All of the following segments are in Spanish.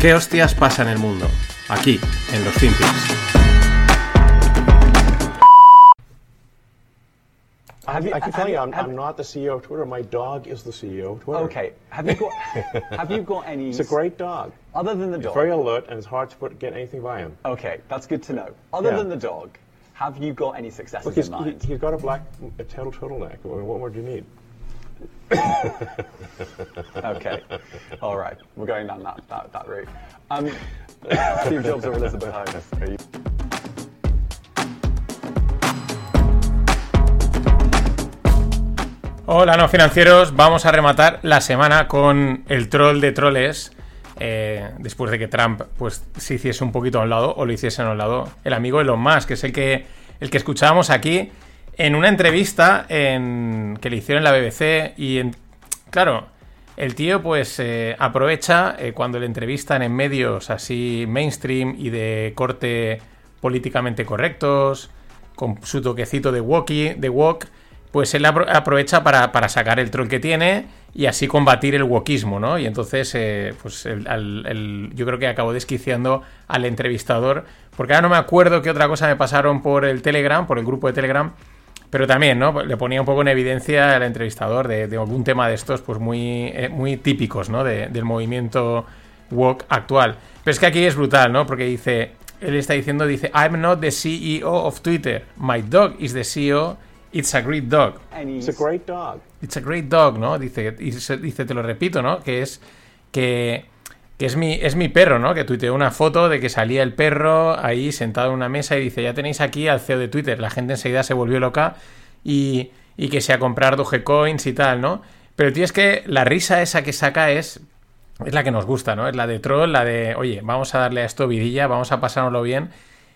¿Qué hostias pasa en el mundo? Aquí, en los Finpics. Have you, I can tell you, you- I'm, have- I'm not the CEO of Twitter. My dog is the CEO of Twitter. Okay. Have you got have you got any It's a great dog. other than the He's dog? very alert, and it's hard to put, get anything by him. Okay, that's good to know. Other Yeah. than the dog, have you got any successes Look, he's, in he, mind? he's got a black a tail turtleneck. What more do you need? Okay. All right. We're going down that, that, that route. Um, Steve Jobs or Elizabeth Holmes? Hola, no financieros. Vamos a rematar la semana con el troll de troles. eh, después de que Trump pues se hiciese un poquito a un lado o lo hiciesen a un lado el amigo Elon Musk, que es el que, el que escuchábamos aquí en una entrevista en, que le hicieron en la BBC y en- claro, el tío pues eh, aprovecha eh, cuando le entrevistan en medios así mainstream y de corte políticamente correctos, con su toquecito de walkie, de walk, pues él apro- aprovecha para, para sacar el troll que tiene y así combatir el wokismo, ¿no? Y entonces, eh, pues yo creo que acabó desquiciando al entrevistador, porque ahora no me acuerdo qué otra cosa me pasaron por el Telegram, por el grupo de Telegram, pero también, ¿no? Le ponía un poco en evidencia al entrevistador de, de algún tema de estos, pues muy, eh, muy típicos, ¿no? De- del movimiento woke actual. Pero es que aquí es brutal, ¿no? Porque dice, él está diciendo, dice, I'm not the CEO of Twitter. My dog is the CEO. It's a great dog. It's a great dog. It's a great dog, ¿no? Dice, dice, te lo repito, ¿no? Que es que, que es mi es mi perro, ¿no? Que tuiteó una foto de que salía el perro ahí sentado en una mesa y dice, ya tenéis aquí al CEO de Twitter. La gente enseguida se volvió loca y, y que se ha comprado Dogecoins y tal, ¿no? Pero tío, es que la risa esa que saca es es la que nos gusta, ¿no? Es la de troll, la de, oye, vamos a darle a esto vidilla, vamos a pasárnoslo bien.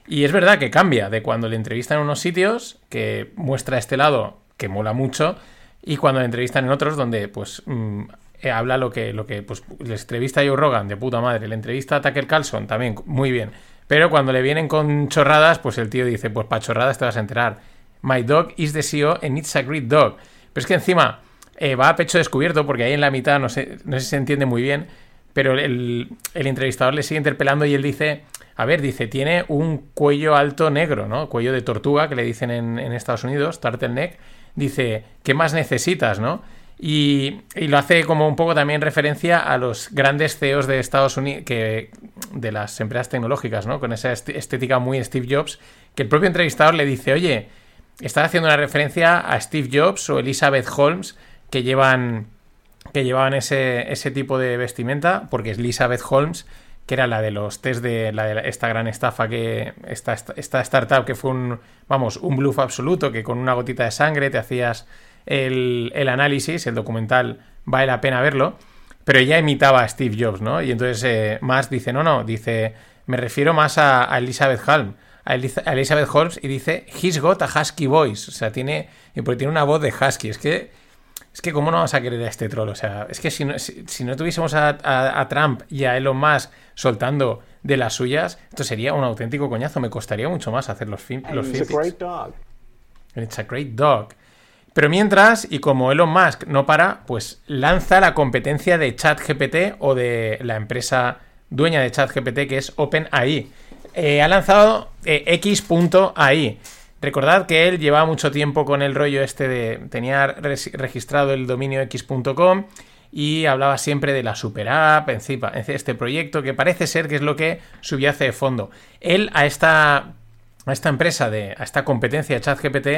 Y es verdad que cambia de cuando le entrevistan en unos sitios, que muestra este lado que mola mucho, y cuando le entrevistan en otros donde, pues, mm, eh, habla lo que, lo que, pues, le entrevista a Joe Rogan, de puta madre, le entrevista a Tucker Carlson, también, muy bien. Pero cuando le vienen con chorradas, pues el tío dice, pues para chorradas te vas a enterar. My dog is the CEO and it's a great dog. Pero es que encima eh, va a pecho descubierto porque ahí en la mitad no sé, no si se entiende muy bien, pero el, el entrevistador le sigue interpelando y él dice, a ver, dice, tiene un cuello alto negro, ¿no? Cuello de tortuga que le dicen en, en Estados Unidos, turtleneck. Dice, ¿qué más necesitas, no? Y, lo hace como un poco también referencia a los grandes CEOs de Estados Unidos, que, de las empresas tecnológicas, ¿no? Con esa est- estética muy Steve Jobs, que el propio entrevistador le dice, oye, está haciendo una referencia a Steve Jobs o Elizabeth Holmes, que llevan que llevaban ese, ese tipo de vestimenta, porque es Elizabeth Holmes, que era la de los test de, la de esta gran estafa que. Esta, esta startup que fue un. Vamos, un bluff absoluto, que con una gotita de sangre te hacías el, el análisis, el documental vale la pena verlo. Pero ella imitaba a Steve Jobs, ¿no? Y entonces eh, más dice, no, no, dice, me refiero más a, a Elizabeth Holmes. A, Eliza- a Elizabeth Holmes y dice, he's got a husky voice. O sea, tiene, y porque tiene una voz de husky. Es que es que cómo no vamos a querer a este troll, o sea, es que si no, si, si no tuviésemos a, a- a Trump y a Elon Musk soltando de las suyas, esto sería un auténtico coñazo, me costaría mucho más hacer los fin, los It's a great dog. It's a great dog. Pero mientras, y como Elon Musk no para, pues lanza la competencia de ChatGPT o de la empresa dueña de ChatGPT que es OpenAI. Eh, ha lanzado eh, X.ai. Recordad que él llevaba mucho tiempo con el rollo este de. tenía registrado el dominio X.com y hablaba siempre de la super app, este proyecto que parece ser que es lo que subyace de fondo. Él a esta a esta empresa, de, a esta competencia de ChatGPT,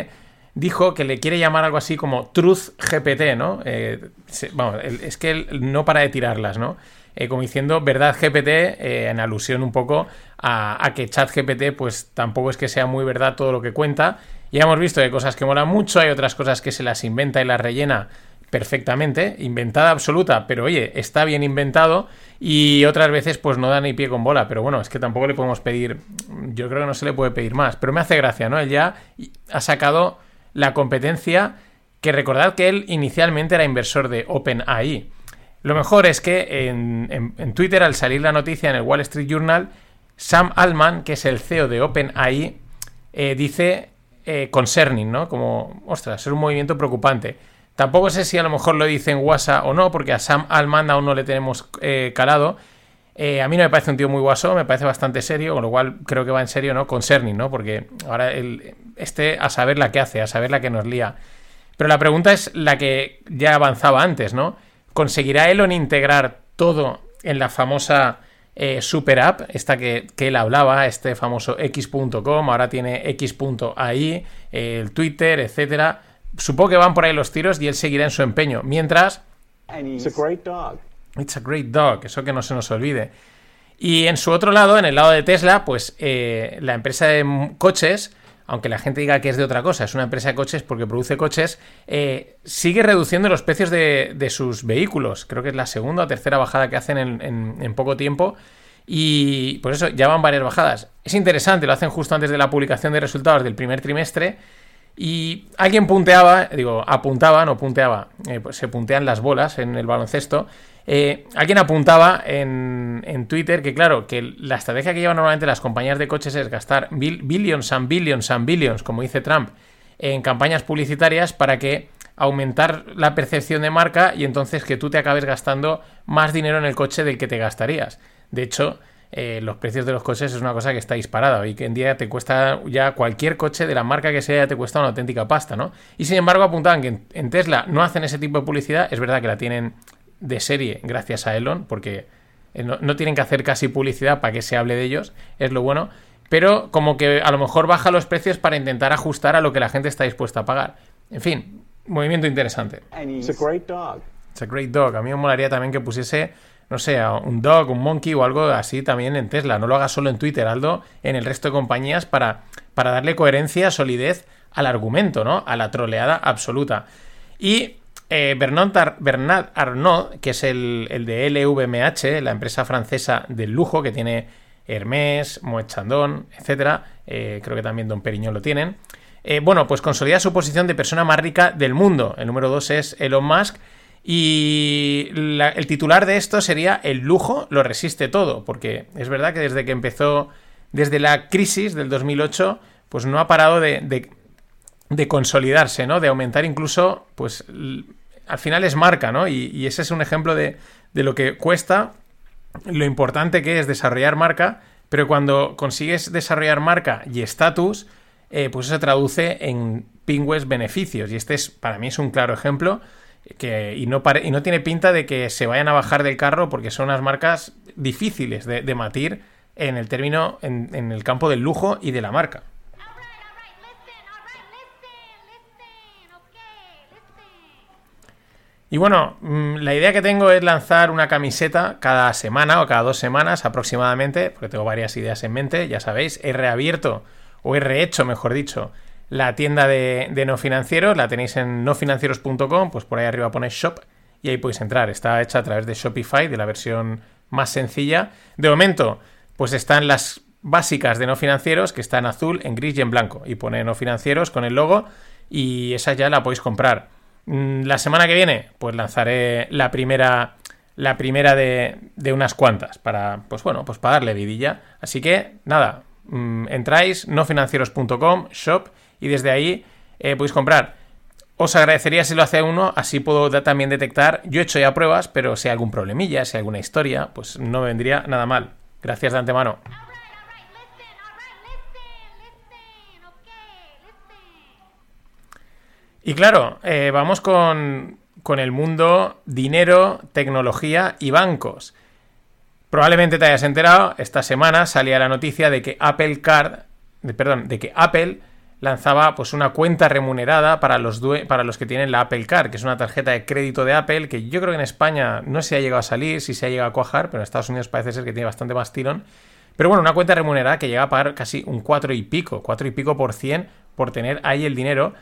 dijo que le quiere llamar algo así como Truth GPT, ¿no? Eh, vamos, es que él no para de tirarlas, ¿no? Eh, como diciendo verdad GPT, eh, en alusión un poco a, a que ChatGPT, pues tampoco es que sea muy verdad todo lo que cuenta. Ya hemos visto que hay cosas que molan mucho, hay otras cosas que se las inventa y las rellena perfectamente, inventada absoluta, pero oye, está bien inventado y otras veces pues no da ni pie con bola, pero bueno, es que tampoco le podemos pedir, yo creo que no se le puede pedir más, pero me hace gracia, ¿no? Él ya ha sacado la competencia que recordad que él inicialmente era inversor de OpenAI. Lo mejor es que en, en- Twitter, al salir la noticia en el Wall Street Journal, Sam Altman, que es el CEO de OpenAI, eh, dice eh, concerning, ¿no? Como, ostras, es un movimiento preocupante. Tampoco sé si a lo mejor lo dice en WhatsApp o no, porque a Sam Altman aún no le tenemos eh, calado. Eh, a mí no me parece un tío muy guaso, me parece bastante serio, con lo cual creo que va en serio, ¿no? Con Cerny, ¿no? Porque ahora el, este a saber la que hace, a saber la que nos lía. Pero la pregunta es la que ya avanzaba antes, ¿no? ¿Conseguirá Elon integrar todo en la famosa eh, super app, esta que, que, él hablaba, este famoso x.com, ahora tiene x.ai, eh, el Twitter, etcétera? Supongo que van por ahí los tiros y él seguirá en su empeño. Mientras... It's a great dog. It's a great dog, eso que no se nos olvide. Y en su otro lado, en el lado de Tesla, pues eh, la empresa de coches, aunque la gente diga que es de otra cosa, es una empresa de coches porque produce coches, eh, sigue reduciendo los precios de, sus vehículos. Creo que es la segunda o tercera bajada que hacen en, poco tiempo. Y por eso ya van varias bajadas. Es interesante, lo hacen justo antes de la publicación de resultados del primer trimestre. Y alguien punteaba, digo, apuntaba, no punteaba, eh, pues se puntean las bolas en el baloncesto. Eh, alguien apuntaba en, en, Twitter que, claro, que la estrategia que llevan normalmente las compañías de coches es gastar billions and billions and billions, como dice Trump, en campañas publicitarias para que aumentar la percepción de marca y entonces que tú te acabes gastando más dinero en el coche del que te gastarías. De hecho, eh, los precios de los coches es una cosa que está disparada. Hoy en día te cuesta ya cualquier coche de la marca que sea, te cuesta una auténtica pasta, ¿no? Y sin embargo apuntaban que en Tesla no hacen ese tipo de publicidad. Es verdad que la tienen de serie gracias a Elon, porque no, no, tienen que hacer casi publicidad para que se hable de ellos, es lo bueno, pero como que a lo mejor baja los precios para intentar ajustar a lo que la gente está dispuesta a pagar. En fin, movimiento interesante. It's a great dog. It's a great dog. A mí me molaría también que pusiese, no sé, un dog, un monkey o algo así también en Tesla. No lo haga solo en Twitter, Aldo, en el resto de compañías para, para darle coherencia, solidez al argumento, ¿no? A la troleada absoluta. Y eh, Bernard, Arnault, que es el, el, de LVMH, la empresa francesa del lujo que tiene Hermès, Moet Chandon, etc. Eh, creo que también Don Periñón lo tienen. Eh, bueno, pues consolida su posición de persona más rica del mundo. El número 2 es Elon Musk. Y el titular de esto sería El lujo lo resiste todo. Porque es verdad que desde que empezó, desde la crisis del 2008, pues no ha parado de, de de consolidarse, ¿no? De aumentar incluso, pues, al final es marca, ¿no? Y, ese es un ejemplo de, de, lo que cuesta, lo importante que es desarrollar marca, pero cuando consigues desarrollar marca y estatus, eh, pues eso se traduce en pingües beneficios. Y este es, para mí, es un claro ejemplo. Que, y, no y no tiene pinta de que se vayan a bajar del carro porque son unas marcas difíciles de, matir en el término, en el campo del lujo y de la marca. Y bueno, mm, la idea que tengo es lanzar una camiseta cada semana o cada dos semanas aproximadamente, porque tengo varias ideas en mente, ya sabéis, he reabierto o he rehecho, mejor dicho, la tienda de, no financieros, la tenéis en nofinancieros.com, pues por ahí arriba pone shop y ahí podéis entrar, está hecha a través de Shopify, de la versión más sencilla. De momento, pues están las básicas de no financieros, que está en azul, en gris y en blanco, y pone no financieros con el logo, y esa ya la podéis comprar. Mm, la semana que viene, pues lanzaré la primera. La primera de, de, unas cuantas. Para. Pues bueno, pues para darle vidilla. Así que, nada. Mmm, entráis nofinancieros.com, shop, y desde ahí eh, podéis comprar. Os agradecería si lo hace uno, así puedo también detectar. Yo he hecho ya pruebas, pero si hay algún problemilla, si hay alguna historia, pues no me vendría nada mal. Gracias de antemano. Y claro, eh, vamos con, con, el mundo dinero, tecnología y bancos. Probablemente te hayas enterado, esta semana salía la noticia de que Apple Card, perdón, de que Apple lanzaba pues una cuenta remunerada para los, para los que tienen la Apple Card, que es una tarjeta de crédito de Apple, que yo creo que en España no se ha llegado a salir, si se ha llegado a cuajar, pero en Estados Unidos parece ser que tiene bastante más tirón. Pero bueno, una cuenta remunerada que llega a pagar casi un 4 y pico, 4 y pico por cien por tener ahí el dinero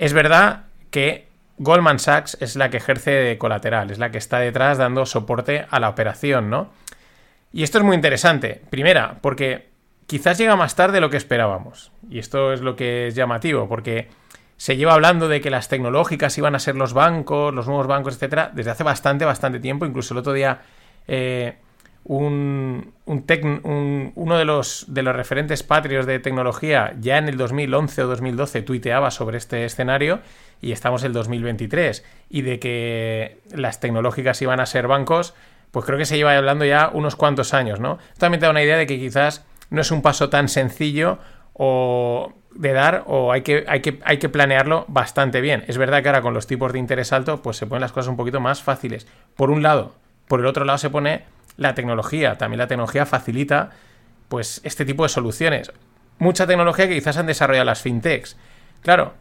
es verdad que Goldman Sachs es la que ejerce de colateral, es la que está detrás dando soporte a la operación, ¿no? Y esto es muy interesante. Primera, porque quizás llega más tarde de lo que esperábamos. Y esto es lo que es llamativo, porque se lleva hablando de que las tecnológicas iban a ser los bancos, los nuevos bancos, etcétera, desde hace bastante, bastante tiempo. Incluso el otro día eh, un, un, uno de los, de los referentes patrios de tecnología ya en el 2011 o 2012 tuiteaba sobre este escenario y estamos en el 2023 y de que las tecnológicas iban a ser bancos pues creo que se lleva hablando ya unos cuantos años, ¿no? También te da una idea de que quizás no es un paso tan sencillo o de dar o hay que, hay, que, hay que planearlo bastante bien. Es verdad que ahora con los tipos de interés alto pues se ponen las cosas un poquito más fáciles. Por un lado, por el otro lado se pone la tecnología. También la tecnología facilita pues este tipo de soluciones. Mucha tecnología que quizás han desarrollado las fintechs. Claro,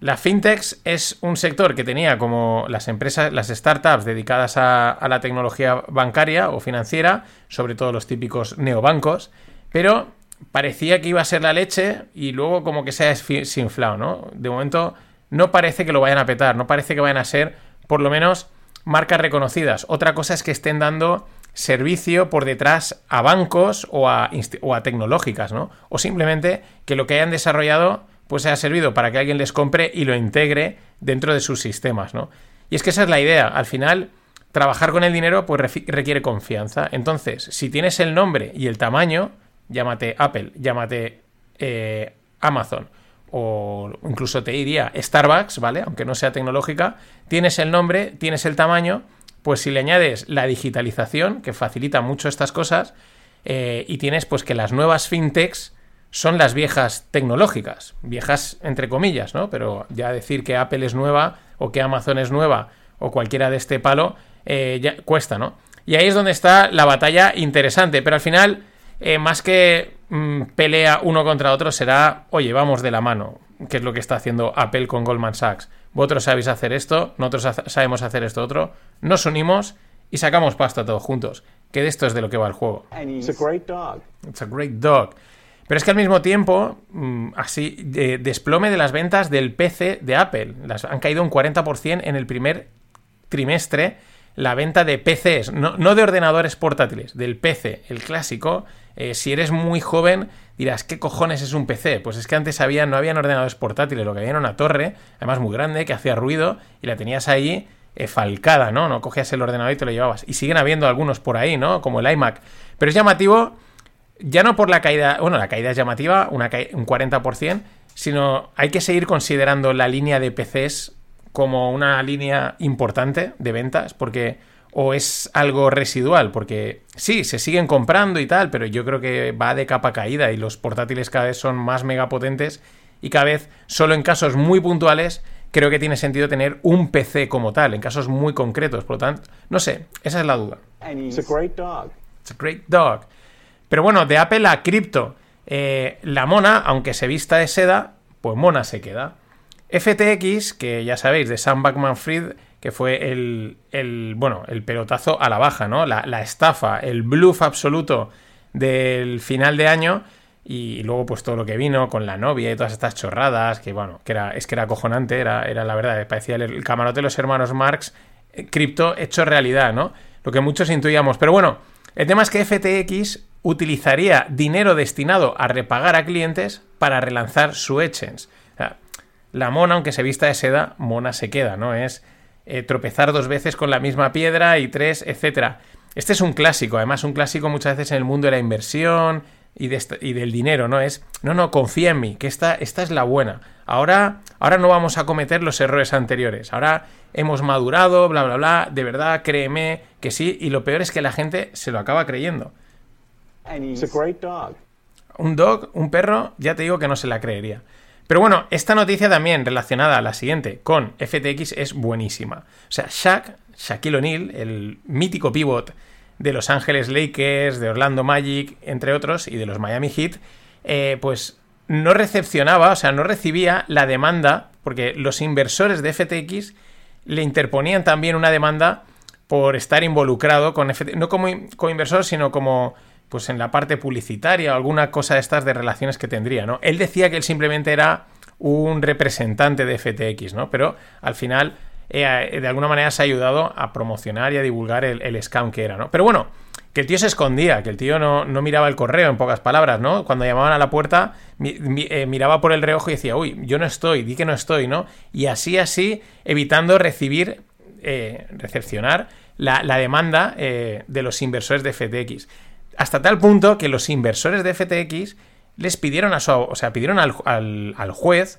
la fintechs es un sector que tenía como las empresas, las startups dedicadas a, a, la tecnología bancaria o financiera, sobre todo los típicos neobancos, pero parecía que iba a ser la leche y luego como que se ha desinflado, ¿no? De momento no parece que lo vayan a petar, no parece que vayan a ser por lo menos marcas reconocidas. Otra cosa es que estén dando servicio por detrás a bancos o a, o a tecnológicas, ¿no? O simplemente que lo que hayan desarrollado pues haya servido para que alguien les compre y lo integre dentro de sus sistemas, ¿no? Y es que esa es la idea. Al final, trabajar con el dinero pues requiere confianza. Entonces, si tienes el nombre y el tamaño, llámate Apple, llámate eh, Amazon o incluso te diría Starbucks, ¿vale? Aunque no sea tecnológica, tienes el nombre, tienes el tamaño, pues si le añades la digitalización, que facilita mucho estas cosas, eh, y tienes pues que las nuevas fintechs son las viejas tecnológicas, viejas entre comillas, ¿no? Pero ya decir que Apple es nueva o que Amazon es nueva o cualquiera de este palo eh, ya cuesta, ¿no? Y ahí es donde está la batalla interesante, pero al final eh, más que mm, pelea uno contra otro, será, oye, vamos de la mano, que es lo que está haciendo Apple con Goldman Sachs. Vosotros sabéis hacer esto, nosotros sabemos hacer esto otro, nos unimos y sacamos pasta todos juntos. Que de esto es de lo que va el juego. It's a great dog. It's a great dog. Pero es que al mismo tiempo, mm, así, de, desplome de las ventas del PC de Apple. Las, han caído un 40% en el primer trimestre la venta de PCs, no, no, de ordenadores portátiles, del PC, el clásico. Eh, si eres muy joven, dirás, ¿qué cojones es un PC? Pues es que antes no habían ordenadores portátiles, lo que había era una torre, además muy grande, que hacía ruido, y la tenías ahí eh, falcada, ¿no? No cogías el ordenador y te lo llevabas. Y siguen habiendo algunos por ahí, ¿no? Como el iMac. Pero es llamativo, ya no por la caída, bueno, la caída es llamativa, una un 40%, sino hay que seguir considerando la línea de PCs como una línea importante de ventas, porque o es algo residual, porque sí, se siguen comprando y tal, pero yo creo que va de capa caída y los portátiles cada vez son más megapotentes y cada vez, solo en casos muy puntuales, creo que tiene sentido tener un PC como tal, en casos muy concretos. Por lo tanto, no sé, esa es la duda. It's a great dog. It's a great dog. Pero bueno, de Apple a cripto, eh, la mona, aunque se vista de seda, pues mona se queda. FTX, que ya sabéis, de Sam Backman Fried, que fue el, bueno, el pelotazo a la baja, ¿no? La, la, estafa, el bluff absoluto del final de año. Y luego, pues todo lo que vino con la novia y todas estas chorradas, que bueno, que era, es que era acojonante, era, era la verdad, parecía el, el camarote de los hermanos Marx, eh, cripto hecho realidad, ¿no? Lo que muchos intuíamos. Pero bueno, el tema es que FTX utilizaría dinero destinado a repagar a clientes para relanzar su exchange. La mona, aunque se vista de seda, mona se queda, ¿no? Es eh, tropezar dos veces con la misma piedra y tres, etcétera. Este es un clásico, además un clásico muchas veces en el mundo de la inversión y, de y del dinero, ¿no? Es, no, no, confía en mí, que esta, esta es la buena. Ahora, ahora no vamos a cometer los errores anteriores. Ahora hemos madurado, bla, bla, bla. De verdad, créeme que sí. Y lo peor es que la gente se lo acaba creyendo. Un dog, un perro, ya te digo que no se la creería. Pero bueno, esta noticia también relacionada a la siguiente con FTX es buenísima. O sea, Shaq, Shaquille O'Neal, el mítico pivot de Los Ángeles Lakers, de Orlando Magic, entre otros, y de los Miami Heat, eh, pues no recepcionaba, o sea, no recibía la demanda, porque los inversores de FTX le interponían también una demanda por estar involucrado con FTX, no como, como inversor, sino como pues en la parte publicitaria o alguna cosa de estas de relaciones que tendría, ¿no? Él decía que él simplemente era un representante de FTX, ¿no? Pero al final, eh, de alguna manera se ha ayudado a promocionar y a divulgar el, scam que era, ¿no? Pero bueno, que el tío se escondía, que el tío no, no, miraba el correo, en pocas palabras, ¿no? Cuando llamaban a la puerta, eh, miraba por el reojo y decía, uy, yo no estoy, di que no estoy, ¿no? Y así, así, evitando recibir, eh, recepcionar la, la demanda de los inversores de FTX. Hasta tal punto que los inversores de FTX les pidieron a su, o sea, pidieron al, juez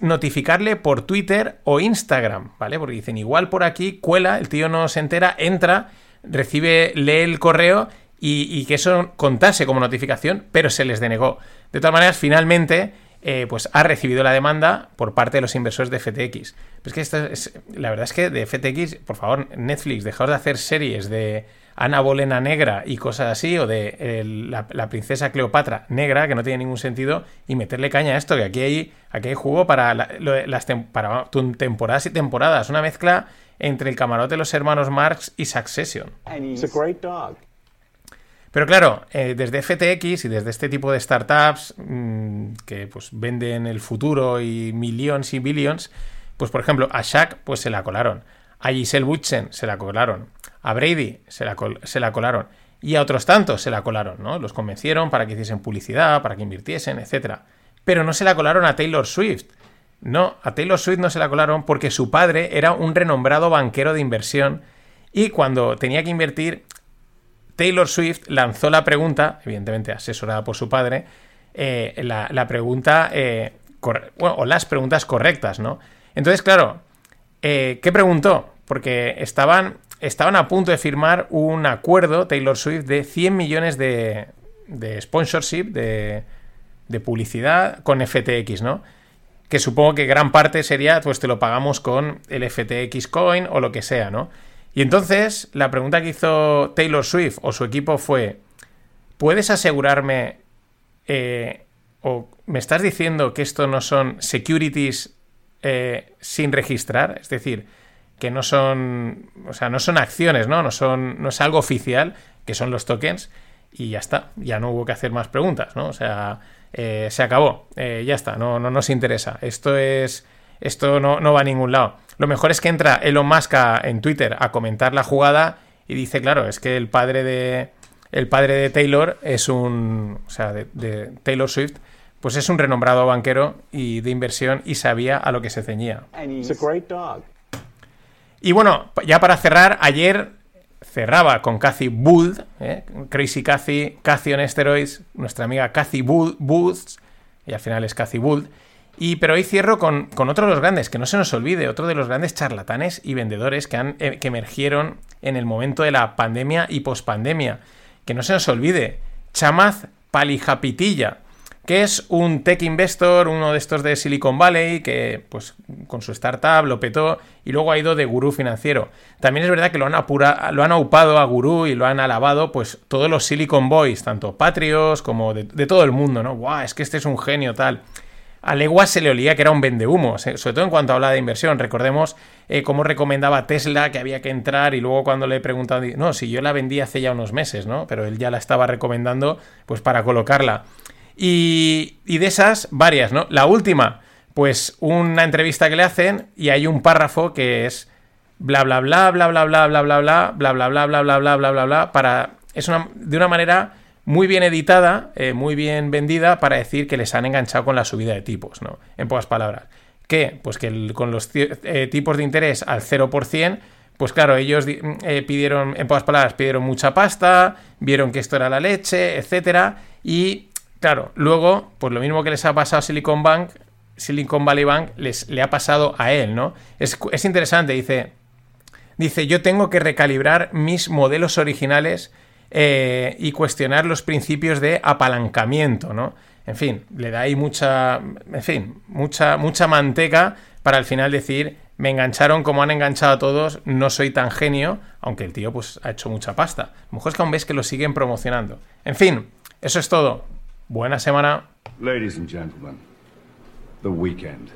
notificarle por Twitter o Instagram, ¿vale? Porque dicen, igual por aquí cuela, el tío no se entera, entra, recibe, lee el correo y, que eso contase como notificación, pero se les denegó. De todas maneras, finalmente eh, pues ha recibido la demanda por parte de los inversores de FTX. Pues que esto es, la verdad es que de FTX, por favor, Netflix, dejaos de hacer series de Ana Bolena negra y cosas así, o de el- la, la princesa Cleopatra negra, que no tiene ningún sentido, y meterle caña a esto, que aquí hay, aquí hay juego para, la- las tem- para temporadas y temporadas, una mezcla entre el camarote de los hermanos Marx y Succession. Pero claro, eh, desde FTX y desde este tipo de startups mm, que pues venden el futuro y millones y billions, pues por ejemplo a Shaq pues se la colaron, a Giselle Butchen se la colaron, a Brady se la, se la colaron y a otros tantos se la colaron, ¿no? Los convencieron para que hiciesen publicidad, para que invirtiesen, etcétera. Pero no se la colaron a Taylor Swift. No, a Taylor Swift no se la colaron porque su padre era un renombrado banquero de inversión y cuando tenía que invertir Taylor Swift lanzó la pregunta, evidentemente asesorada por su padre, eh, la, pregunta, eh, bueno, o las preguntas correctas, ¿no? Entonces, claro, eh, ¿qué preguntó? Porque estaban, estaban a punto de firmar un acuerdo, Taylor Swift, de 100 millones de, de sponsorship, de, de publicidad con FTX, ¿no? Que supongo que gran parte sería, pues te lo pagamos con el FTX Coin o lo que sea, ¿no? Y entonces la pregunta que hizo Taylor Swift o su equipo fue, ¿puedes asegurarme eh, o me estás diciendo que esto no son securities eh, sin registrar? Es decir, que no son, o sea, no son acciones, ¿no? No son, no es algo oficial, que son los tokens y ya está, ya no hubo que hacer más preguntas, ¿no? O sea, eh, se acabó, eh, ya está, no, no nos interesa. Esto es, esto no, no va a ningún lado. Lo mejor es que entra Elon Musk a- en Twitter a comentar la jugada y dice, claro, es que el padre de, el padre de Taylor es un, o sea, de, de Taylor Swift, pues es un renombrado banquero y de inversión y sabía a lo que se ceñía. Y bueno, ya para cerrar, ayer cerraba con Cathy Booth, ¿eh? Crazy Cathy, Cathy on Steroids, nuestra amiga Cathy Booth, y al final es Cathy Booth. Y, pero hoy cierro con, con otro de los grandes, que no se nos olvide, otro de los grandes charlatanes y vendedores que, han, eh, que emergieron en el momento de la pandemia y pospandemia. Que no se nos olvide, Chamaz Palijapitilla, que es un tech investor, uno de estos de Silicon Valley, que pues con su startup lo petó y luego ha ido de gurú financiero. También es verdad que lo han, apura, lo han aupado a gurú y lo han alabado pues todos los Silicon Boys, tanto patrios como de, todo el mundo, ¿no? ¡Guau! Es que este es un genio tal. A Legua se le olía que era un vendehumos, eh, sobre todo en cuanto habla de inversión. Recordemos eh, cómo recomendaba Tesla que había que entrar y luego cuando le preguntaban, no, si yo la vendí hace ya unos meses, ¿no? Pero él ya la estaba recomendando pues para colocarla. Y, de esas, varias, ¿no? La última, pues una entrevista que le hacen y hay un párrafo que es bla bla bla bla bla bla bla bla bla bla bla bla bla bla bla bla bla bla para es una de una manera muy bien editada, eh, muy bien vendida para decir que les han enganchado con la subida de tipos, ¿no? En pocas palabras. ¿Qué? Pues que con los ti- eh, tipos de interés al 0%, pues claro, ellos di- eh, pidieron, en pocas palabras, pidieron mucha pasta, vieron que esto era la leche, etcétera, y claro, luego, pues lo mismo que les ha pasado a Silicon Bank, Silicon Valley Bank, les, le ha pasado a él, ¿no? Es, es interesante, dice, Dice, yo tengo que recalibrar mis modelos originales eh, y cuestionar los principios de apalancamiento, ¿no? En fin, le da ahí mucha, en fin, mucha, mucha manteca para al final decir, me engancharon como han enganchado a todos, no soy tan genio, aunque el tío pues ha hecho mucha pasta. A lo mejor es que aún ves que lo siguen promocionando. En fin, eso es todo. Buena semana. Ladies and gentlemen, the weekend.